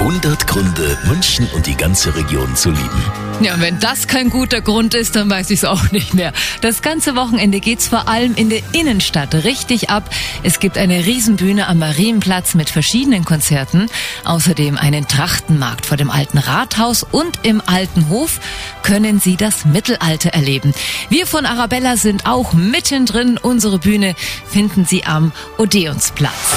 100 Gründe, München und die ganze Region zu lieben. Ja, wenn das kein guter Grund ist, dann weiß ich es auch nicht mehr. Das ganze Wochenende geht's vor allem in der Innenstadt richtig ab. Es gibt eine Riesenbühne am Marienplatz mit verschiedenen Konzerten. Außerdem einen Trachtenmarkt vor dem alten Rathaus und im alten Hof können Sie das Mittelalter erleben. Wir von Arabella sind auch mittendrin. Unsere Bühne finden Sie am Odeonsplatz.